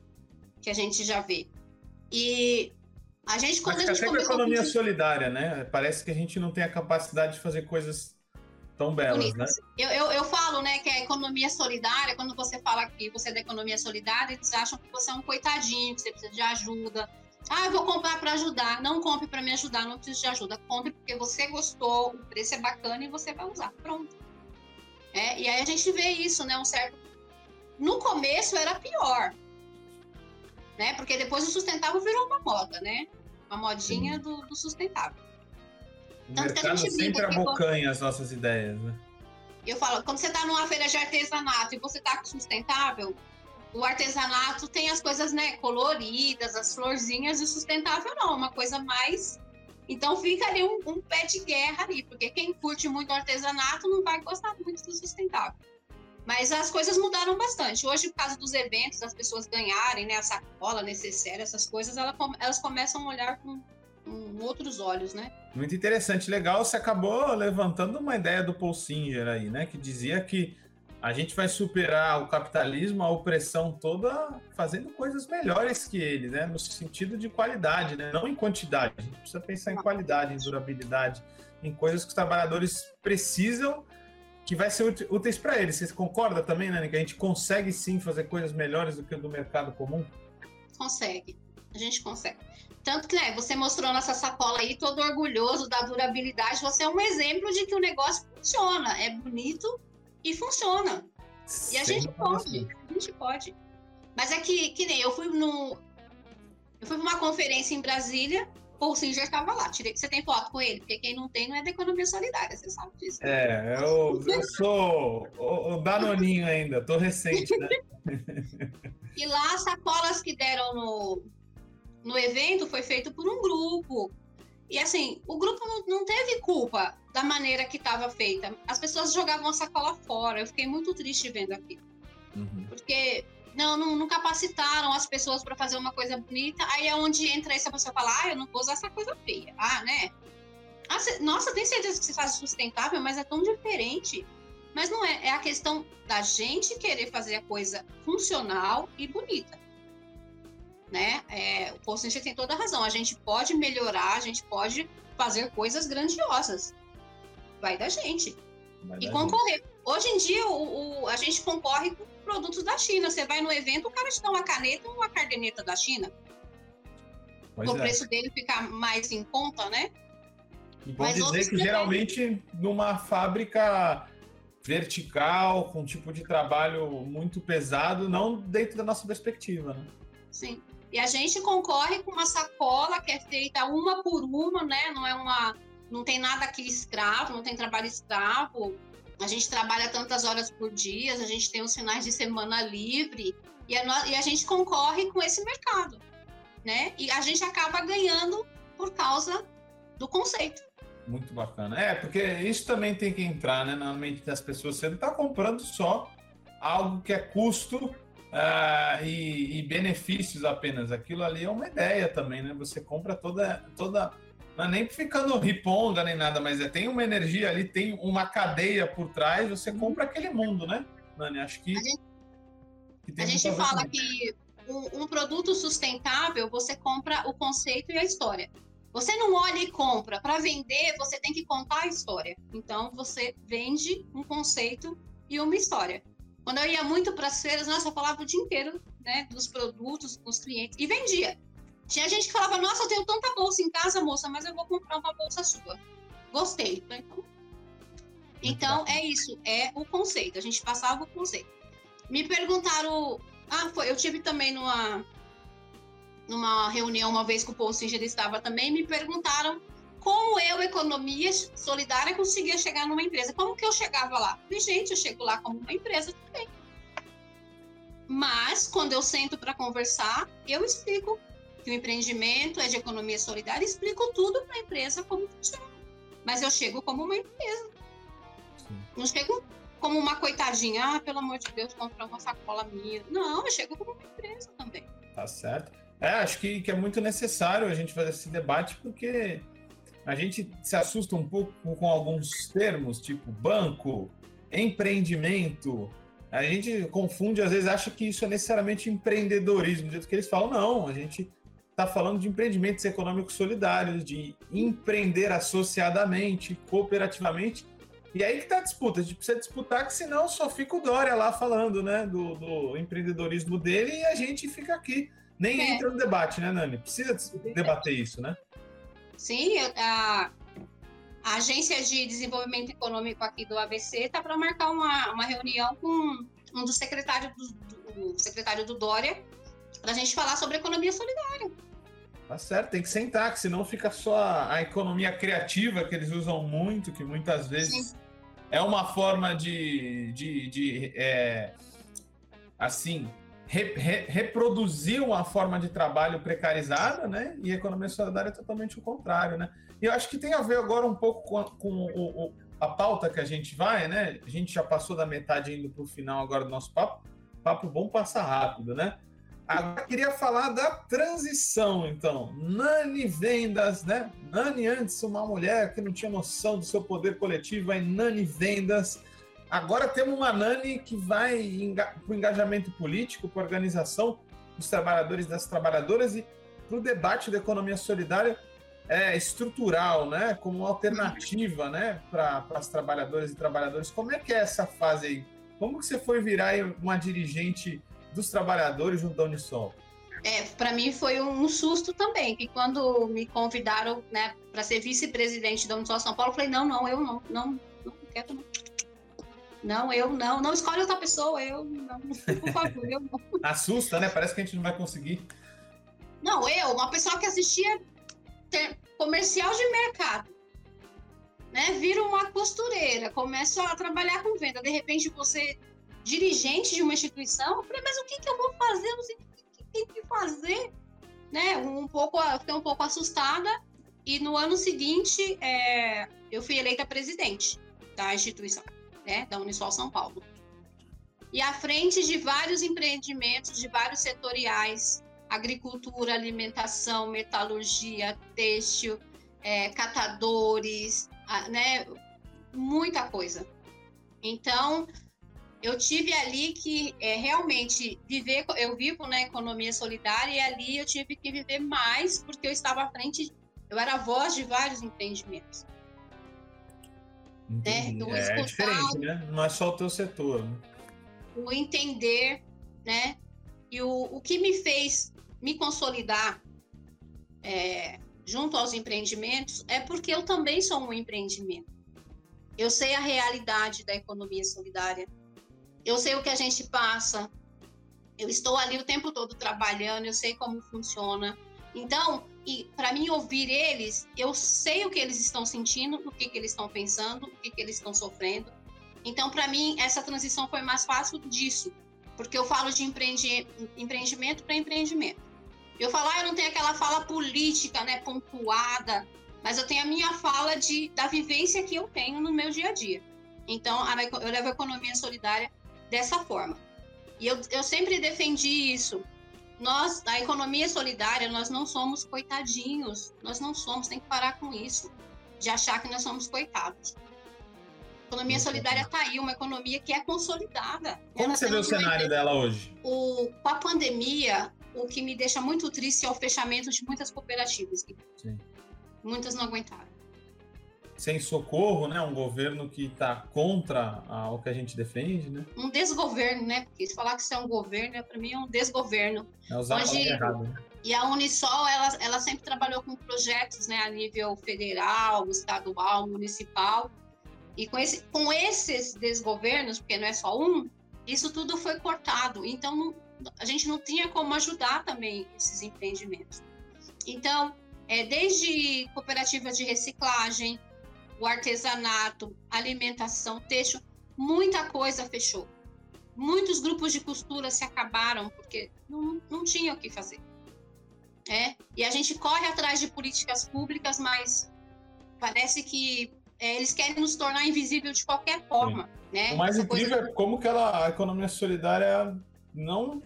Que a gente já vê. E a gente, quando Mas a gente com a economia solidária, né? Parece que a gente não tem a capacidade de fazer coisas tão belas, Bonitas. né? Eu, eu, eu, falo, né, que a economia solidária, quando você fala que você é da economia solidária, eles acham que você é um coitadinho, que você precisa de ajuda. Ah, eu vou comprar para ajudar. Não compre para me ajudar, não preciso de ajuda. Compre porque você gostou, o preço é bacana e você vai usar. Pronto. É, e aí a gente vê isso, né? Um certo. No começo era pior, né? Porque depois o sustentável virou uma moda, né? Uma modinha do, do, sustentável. O Tanto mercado que a gente sempre abocanha quando... as nossas ideias, né? Eu falo, quando você está numa feira de artesanato e você está com sustentável, o artesanato tem as coisas, né, coloridas, as florzinhas, e o sustentável não, uma coisa mais. Então fica ali um, um pé de guerra ali, porque quem curte muito artesanato não vai gostar muito do sustentável. Mas as coisas mudaram bastante. Hoje, por causa dos eventos, as pessoas ganharem, né, a sacola necessária, essas coisas, ela, elas começam a olhar com, com, outros olhos, né? Muito interessante, legal. Você acabou levantando uma ideia do Paul Singer aí, né, que dizia que a gente vai superar o capitalismo, a opressão toda, fazendo coisas melhores que ele, né, no sentido de qualidade, né, não em quantidade. A gente precisa pensar em qualidade, em durabilidade, em coisas que os trabalhadores precisam que vai ser úteis para eles. Você concorda também, Nani, que a gente consegue sim fazer coisas melhores do que do mercado comum? Consegue, a gente consegue. Tanto que né, você mostrou nossa sacola aí, todo orgulhoso da durabilidade. Você é um exemplo de que o negócio funciona, é bonito e funciona. E a gente pode, a gente pode. Mas é que, que nem eu fui no. Eu fui para uma conferência em Brasília Paul Singer estava lá. Tirei, você tem foto com ele? Porque quem não tem não é da economia solidária, você sabe disso. É, eu, eu sou o, o Danoninho ainda, tô recente, né? e lá as sacolas que deram no, no evento foi feito por um grupo. E assim, o grupo não, não teve culpa da maneira que estava feita. As pessoas jogavam a sacola fora. Eu fiquei muito triste vendo aquilo. Uhum. Porque não, não, não capacitaram as pessoas para fazer uma coisa bonita. Aí é onde entra essa pessoa fala, ah, eu não vou usar essa coisa feia. Ah, né? Ah, cê, nossa, tem certeza que você faz sustentável, mas é tão diferente. Mas não é, é a questão da gente querer fazer a coisa funcional e bonita. Né? É, o Post tem toda a razão. A gente pode melhorar, a gente pode fazer coisas grandiosas. Vai da gente. Vai e concorrer. Gente. Hoje em dia, o, o, a gente concorre com produtos da China. Você vai no evento, o cara te dá uma caneta ou uma caderneta da China. Pois o é. preço dele fica mais em conta, né? E pode dizer que geralmente numa fábrica vertical, com um tipo de trabalho muito pesado, não dentro da nossa perspectiva, né? Sim. E a gente concorre com uma sacola que é feita uma por uma, né? Não é uma. Não tem nada aqui escravo, não tem trabalho escravo a gente trabalha tantas horas por dia, a gente tem os finais de semana livre e a, e a gente concorre com esse mercado, né? E a gente acaba ganhando por causa do conceito. Muito bacana. É, porque isso também tem que entrar né, na mente das pessoas. Você não está comprando só algo que é custo uh, e, e, benefícios apenas. Aquilo ali é uma ideia também, né? Você compra toda, toda não é nem ficando riponga nem nada, mas é, tem uma energia ali, tem uma cadeia por trás, você uhum. compra aquele mundo, né, Nani? Acho que. A gente, que a gente fala que um, um, produto sustentável, você compra o conceito e a história. Você não olha e compra. Para vender, você tem que contar a história. Então, você vende um conceito e uma história. Quando eu ia muito para as feiras, nossa, eu falava o dia inteiro né, dos produtos, com os clientes, e vendia. Tinha gente que falava, nossa, eu tenho tanta bolsa em casa, moça, mas eu vou comprar uma bolsa sua. Gostei. Então, então é isso, é o conceito. A gente passava o conceito. Me perguntaram. Ah, foi, eu tive também numa, numa reunião uma vez que o Paul Singer estava também, me perguntaram como eu, economia solidária, conseguia chegar numa empresa. Como que eu chegava lá? Falei, gente, eu chego lá como uma empresa também. Mas, quando eu sento para conversar, eu explico que o empreendimento é de economia solidária, explico tudo para a empresa como funciona. Mas eu chego como uma empresa. Sim. Não chego como uma coitadinha, ah, pelo amor de Deus, comprar uma sacola minha. Não, eu chego como uma empresa também. Tá certo. É, acho que, que é muito necessário a gente fazer esse debate, porque a gente se assusta um pouco com, com alguns termos, tipo banco, empreendimento. A gente confunde, às vezes, acha que isso é necessariamente empreendedorismo, do jeito que eles falam. Não, a gente está falando de empreendimentos econômicos solidários, de empreender associadamente, cooperativamente. E aí que está a disputa. A gente precisa disputar, que senão só fica o Dória lá falando né, do, do empreendedorismo dele e a gente fica aqui. Nem é. entra no debate, né, Nani? Precisa debater isso, né? Sim, a, a Agência de Desenvolvimento Econômico aqui do ABC está para marcar uma, uma reunião com um dos secretários do, do secretário do Dória para a gente falar sobre economia solidária. Tá certo, tem que sentar, que senão fica só a economia criativa que eles usam muito, que muitas vezes Sim. é uma forma de, de, de é, assim, re, re, reproduzir uma forma de trabalho precarizada, né? E a economia solidária é totalmente o contrário, né? E eu acho que tem a ver agora um pouco com, com o, o, a pauta que a gente vai, né? A gente já passou da metade indo para o final agora do nosso papo. Papo bom passa rápido, né? Agora queria falar da transição, então. Nani Vendas, né? Nani antes, uma mulher que não tinha noção do seu poder coletivo, aí Nani Vendas. Agora temos uma Nani que vai para o engajamento político, para a organização dos trabalhadores e das trabalhadoras e para o debate da economia solidária é, estrutural, né? Como alternativa, né? Para as trabalhadoras e trabalhadores. Como é que é essa fase aí? Como que você foi virar uma dirigente dos trabalhadores da Unisol? É, para mim foi um susto também, que quando me convidaram né, para ser vice-presidente da Unisol São Paulo, eu falei, não, não, eu não, não, não quero não. Não, eu não, não escolhe outra pessoa, eu não, por favor, eu não. Assusta, né? Parece que a gente não vai conseguir. Não, eu, uma pessoa que assistia comercial de mercado, né? Vira uma costureira, começa a trabalhar com venda, de repente você dirigente de uma instituição, eu falei, mas o que, que eu vou fazer? Eu não sei o que tem que fazer. Né? Um pouco, fiquei um pouco assustada. E no ano seguinte, é, eu fui eleita presidente da instituição, né, da Unisol São Paulo. E à frente de vários empreendimentos, de vários setoriais, agricultura, alimentação, metalurgia, têxtil, é, catadores, né, muita coisa. Então, eu tive ali que é, realmente viver, eu vivo na economia solidária e ali eu tive que viver mais porque eu estava à frente, eu era a voz de vários empreendimentos. Né? Então, é, diferente, né? Não é só o teu setor. Né? O entender, né? E o, o que me fez me consolidar é, junto aos empreendimentos é porque eu também sou um empreendimento. Eu sei a realidade da economia solidária eu sei o que a gente passa, eu estou ali o tempo todo trabalhando, eu sei como funciona. Então, e para mim ouvir eles, eu sei o que eles estão sentindo, o que, que eles estão pensando, o que, que eles estão sofrendo. Então, para mim, essa transição foi mais fácil disso, porque eu falo de empreendi empreendimento para empreendimento. Eu falo, ah, eu não tenho aquela fala política, né, pontuada, mas eu tenho a minha fala de, da vivência que eu tenho no meu dia a dia. Então, eu levo a economia solidária dessa forma. E eu, eu sempre defendi isso. Nós, a economia solidária, nós não somos coitadinhos. Nós não somos, tem que parar com isso, de achar que nós somos coitados. A economia solidária está aí, uma economia que é consolidada. Como você vê o cenário dela hoje? O, com a pandemia, o que me deixa muito triste é o fechamento de muitas cooperativas. Sim. Muitas não aguentaram. Sem socorro, né? Um governo que está contra o que a gente defende, né? Um desgoverno, né? Porque se falar que isso é um governo, para mim é um desgoverno. É usar Onde... errado, né? E a Unisol, ela, ela sempre trabalhou com projetos né, a nível federal, estadual, municipal. E com, esse, com esses desgovernos, porque não é só um, isso tudo foi cortado. Então, não, a gente não tinha como ajudar também esses empreendimentos. Então, é, desde cooperativas de reciclagem, o artesanato, alimentação, texto, muita coisa fechou. Muitos grupos de costura se acabaram porque não, não tinha o que fazer. É, e a gente corre atrás de políticas públicas, mas parece que é, eles querem nos tornar invisível de qualquer forma. Né? O mais Essa incrível coisa... é como que ela, a economia solidária não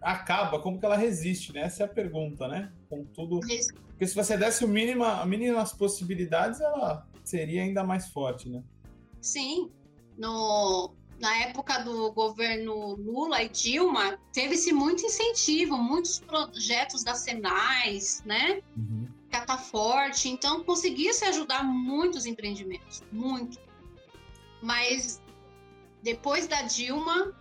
acaba, como que ela resiste, né? Essa é a pergunta, né? Com tudo. Isso. Porque se você desse o mínimo, a mínimas possibilidades, ela seria ainda mais forte, né? Sim. No, na época do governo Lula e Dilma, teve-se muito incentivo, muitos projetos da Senais, né? Uhum. Cataforte, então conseguia se ajudar muitos empreendimentos, muito. Mas depois da Dilma,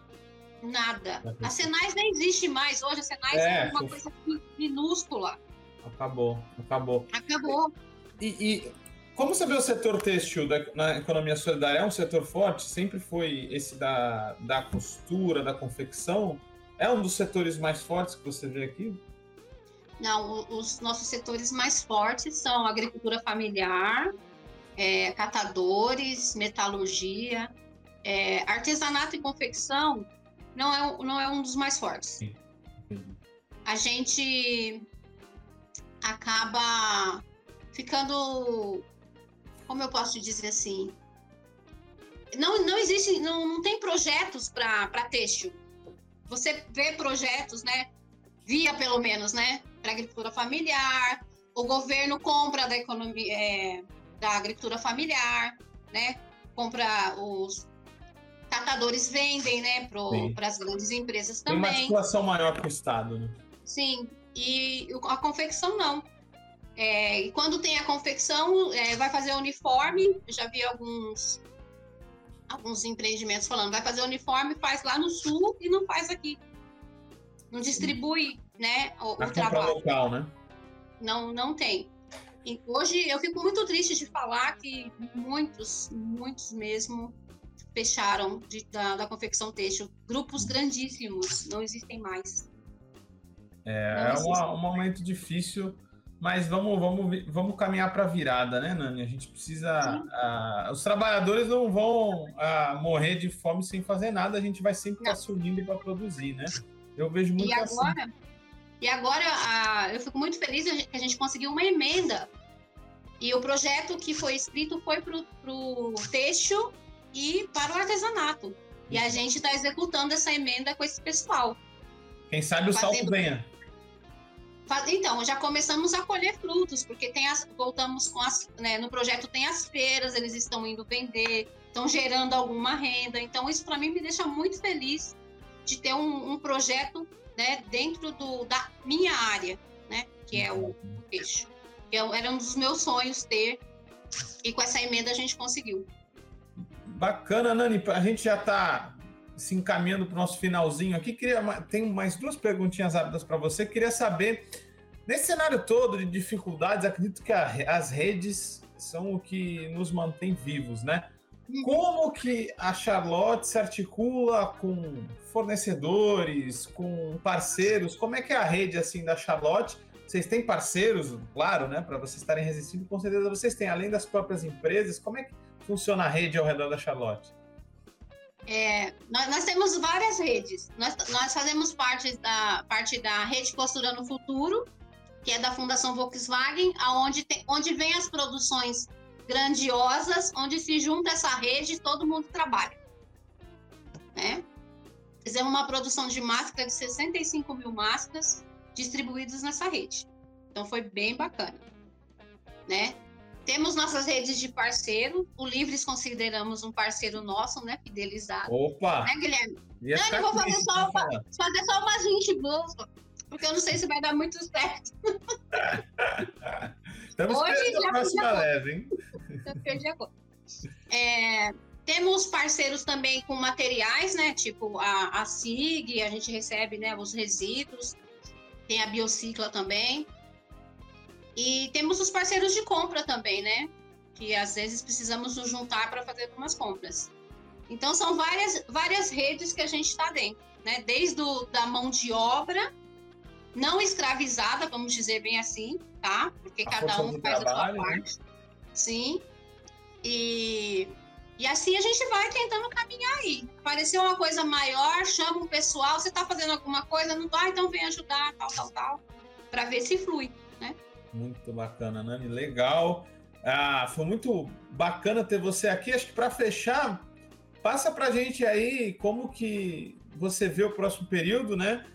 Nada. A Senais nem existe mais. Hoje a Senais é, é uma coisa minúscula. Acabou, acabou. Acabou. E, e, como você vê o setor têxtil da, na economia solidária? É um setor forte? Sempre foi esse da, da costura, da confecção? É um dos setores mais fortes que você vê aqui? Não, os nossos setores mais fortes são agricultura familiar, é, catadores, metalurgia, é, artesanato e confecção não é, não é um dos mais fortes. A gente acaba ficando, como eu posso dizer assim, não, não existe, não, não tem projetos para têxtil. Você vê projetos, né? Via pelo menos, né? Para agricultura familiar, o governo compra da economia, é, da agricultura familiar, né? Compra os catadores vendem, né, para as grandes empresas também. Tem uma articulação maior com o Estado, né? Sim, e a confecção não. É, e quando tem a confecção, é, vai fazer uniforme. Eu já vi alguns alguns empreendimentos falando, vai fazer uniforme, faz lá no sul e não faz aqui. Não distribui, né, o, o trabalho. local, né? Não, não tem. E hoje eu fico muito triste de falar que muitos, muitos mesmo fecharam de, da, da, confecção têxtil. Grupos grandíssimos não existem mais. É, é um, momento difícil, mas vamos, vamos, vamos caminhar para a virada, né, Nani? A gente precisa. Os trabalhadores não vão morrer de fome sem fazer nada, a gente vai sempre estar se unindo para produzir, né? Eu vejo muito e assim. agora, assim. E agora eu fico muito feliz que a gente conseguiu uma emenda. E o projeto que foi escrito foi para o têxtil e para o artesanato. E a gente está executando essa emenda com esse pessoal. Quem sabe o salto venha. Então, já começamos a colher frutos, porque tem as, voltamos com as, né, no projeto tem as feiras, eles estão indo vender, estão gerando alguma renda. Então, isso para mim me deixa muito feliz de ter um, um projeto né, dentro do, da minha área, né, que é o, peixe. É era um dos meus sonhos ter, e com essa emenda a gente conseguiu. Bacana, Nani. A gente já está se encaminhando para o nosso finalzinho aqui. Queria, tem mais duas perguntinhas rápidas para você. Queria saber, nesse cenário todo de dificuldades, acredito que a, as redes são o que nos mantém vivos, né? Como que a Charlotte se articula com fornecedores, com parceiros? Como é que é a rede assim da Charlotte? Vocês têm parceiros, claro, né? Para vocês estarem resistindo, com certeza vocês têm, além das próprias empresas. Como é que funciona a rede ao redor da Charlotte? É, nós, nós, temos várias redes. Nós, nós, fazemos parte da, parte da rede Costura no Futuro, que é da Fundação Volkswagen, aonde tem, onde vem as produções grandiosas, onde se junta essa rede e todo mundo trabalha. Né? Fizemos uma produção de máscara de 65 mil máscaras distribuídas nessa rede. Então foi bem bacana, né? Temos nossas redes de parceiro. O Livres consideramos um parceiro nosso, né? Fidelizado. Opa! Né, Guilherme? Não, eu vou fazer só, uma, fazer só umas 20 bolsas, porque eu não sei se vai dar muito certo. Estamos Hoje já a próxima leve, hein? Já perdi a conta. É, temos parceiros também com materiais, né? Tipo a, a SIG, a gente recebe né, os resíduos. Tem a Biocicla também. E temos os parceiros de compra também, né? Que às vezes precisamos nos juntar para fazer algumas compras. Então são várias, várias redes que a gente está dentro, né? Desde o, da mão de obra, não escravizada, vamos dizer bem assim, tá? Porque a cada um faz trabalho, a sua né? parte. Né? Sim. E, e assim a gente vai tentando caminhar aí. Apareceu uma coisa maior, chama o pessoal, você está fazendo alguma coisa, não vai, então vem ajudar, tal, tal, tal, para ver se flui, né? Muito bacana, Nani. Legal. Ah, foi muito bacana ter você aqui. Acho que para fechar, passa para gente aí como que você vê o próximo período, né?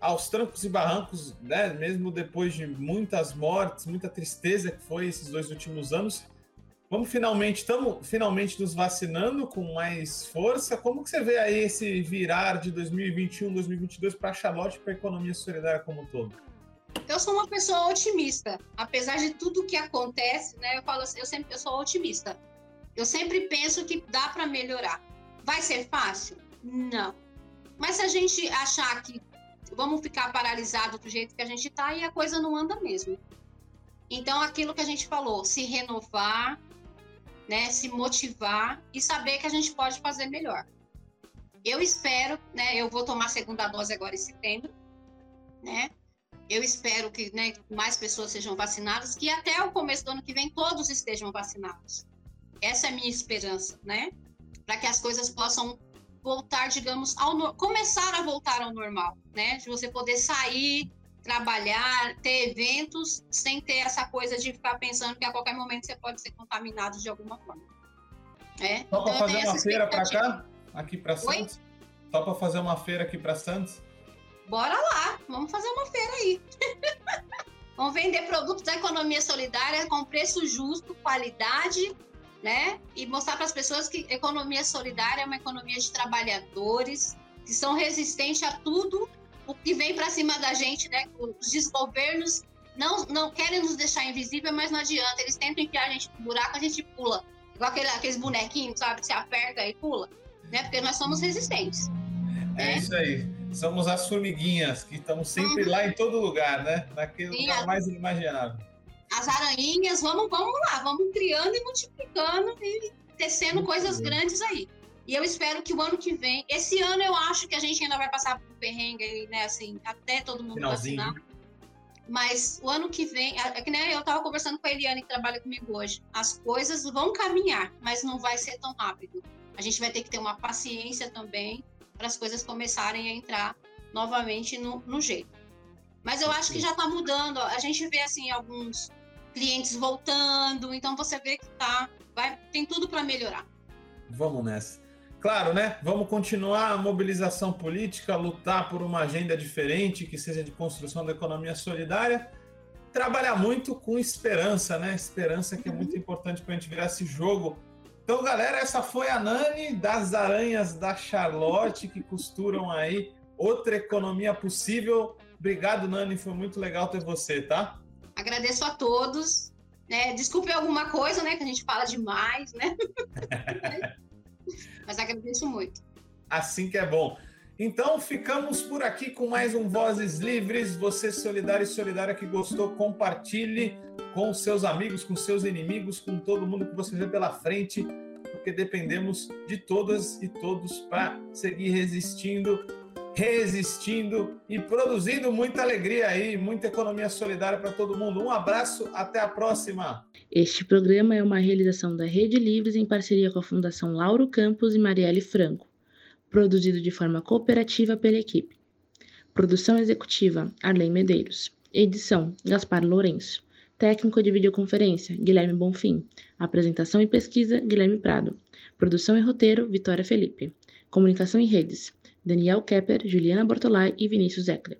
Aos trancos e barrancos, né? Mesmo depois de muitas mortes, muita tristeza que foi esses dois últimos anos. Vamos finalmente, estamos finalmente nos vacinando com mais força. Como que você vê aí esse virar de 2021, 2022 para a Charlotte, para a economia solidária como um todo? Eu sou uma pessoa otimista, apesar de tudo que acontece, né? Eu falo assim, eu sempre eu sou otimista. Eu sempre penso que dá para melhorar. Vai ser fácil? Não. Mas se a gente achar que vamos ficar paralisado do jeito que a gente está, e a coisa não anda mesmo. Então, aquilo que a gente falou, se renovar, né, se motivar e saber que a gente pode fazer melhor. Eu espero, né, eu vou tomar a segunda dose agora em setembro, né? Eu espero que né, mais pessoas sejam vacinadas, que até o começo do ano que vem todos estejam vacinados. Essa é a minha esperança, né? Para que as coisas possam voltar, digamos, ao começar a voltar ao normal, né? De você poder sair, trabalhar, ter eventos, sem ter essa coisa de ficar pensando que a qualquer momento você pode ser contaminado de alguma forma. É? Só para então, fazer uma feira para cá, aqui para Santos? Só para fazer uma feira aqui para Santos? Bora lá, vamos fazer uma feira aí. vamos vender produtos da economia solidária com preço justo, qualidade, né? E mostrar para as pessoas que economia solidária é uma economia de trabalhadores que são resistentes a tudo o que vem para cima da gente, né? Os desgovernos não, não querem nos deixar invisível, mas não adianta. Eles tentam enfiar a gente no buraco, a gente pula. Igual aquele, aqueles bonequinhos, sabe? Que você aperta e pula. Né? Porque nós somos resistentes. É né? isso aí somos as formiguinhas que estamos sempre uhum. lá em todo lugar, né? Naquele Sim, lugar mais inimaginável. As aranhinhas, vamos, vamos lá, vamos criando e multiplicando e tecendo Muito coisas bem. grandes aí. E eu espero que o ano que vem, esse ano eu acho que a gente ainda vai passar por perrengue aí, né, assim, até todo mundo Finalzinho. vacinar. Mas o ano que vem, é que nem eu estava conversando com a Eliane que trabalha comigo hoje. As coisas vão caminhar, mas não vai ser tão rápido. A gente vai ter que ter uma paciência também para as coisas começarem a entrar novamente no, no jeito. Mas eu acho que já está mudando. A gente vê assim alguns clientes voltando, então você vê que tá, vai, tem tudo para melhorar. Vamos nessa. Claro, né? Vamos continuar a mobilização política, lutar por uma agenda diferente, que seja de construção da economia solidária, trabalhar muito com esperança, né? Esperança que é muito uhum. importante para a gente virar esse jogo então, galera, essa foi a Nani das Aranhas da Charlotte, que costuram aí outra economia possível. Obrigado, Nani, foi muito legal ter você, tá? Agradeço a todos. Né? Desculpe alguma coisa, né? Que a gente fala demais, né? Mas agradeço muito. Assim que é bom. Então, ficamos por aqui com mais um Vozes Livres. Você solidário e solidária que gostou, compartilhe com seus amigos, com seus inimigos, com todo mundo que você vê pela frente, porque dependemos de todas e todos para seguir resistindo, resistindo e produzindo muita alegria aí, muita economia solidária para todo mundo. Um abraço, até a próxima. Este programa é uma realização da Rede Livres em parceria com a Fundação Lauro Campos e Marielle Franco, produzido de forma cooperativa pela equipe. Produção executiva: Arlene Medeiros. Edição: Gaspar Lourenço. Técnico de videoconferência, Guilherme Bonfim. Apresentação e pesquisa, Guilherme Prado. Produção e roteiro, Vitória Felipe. Comunicação em redes, Daniel Kepper, Juliana Bortolai e Vinícius Eckler.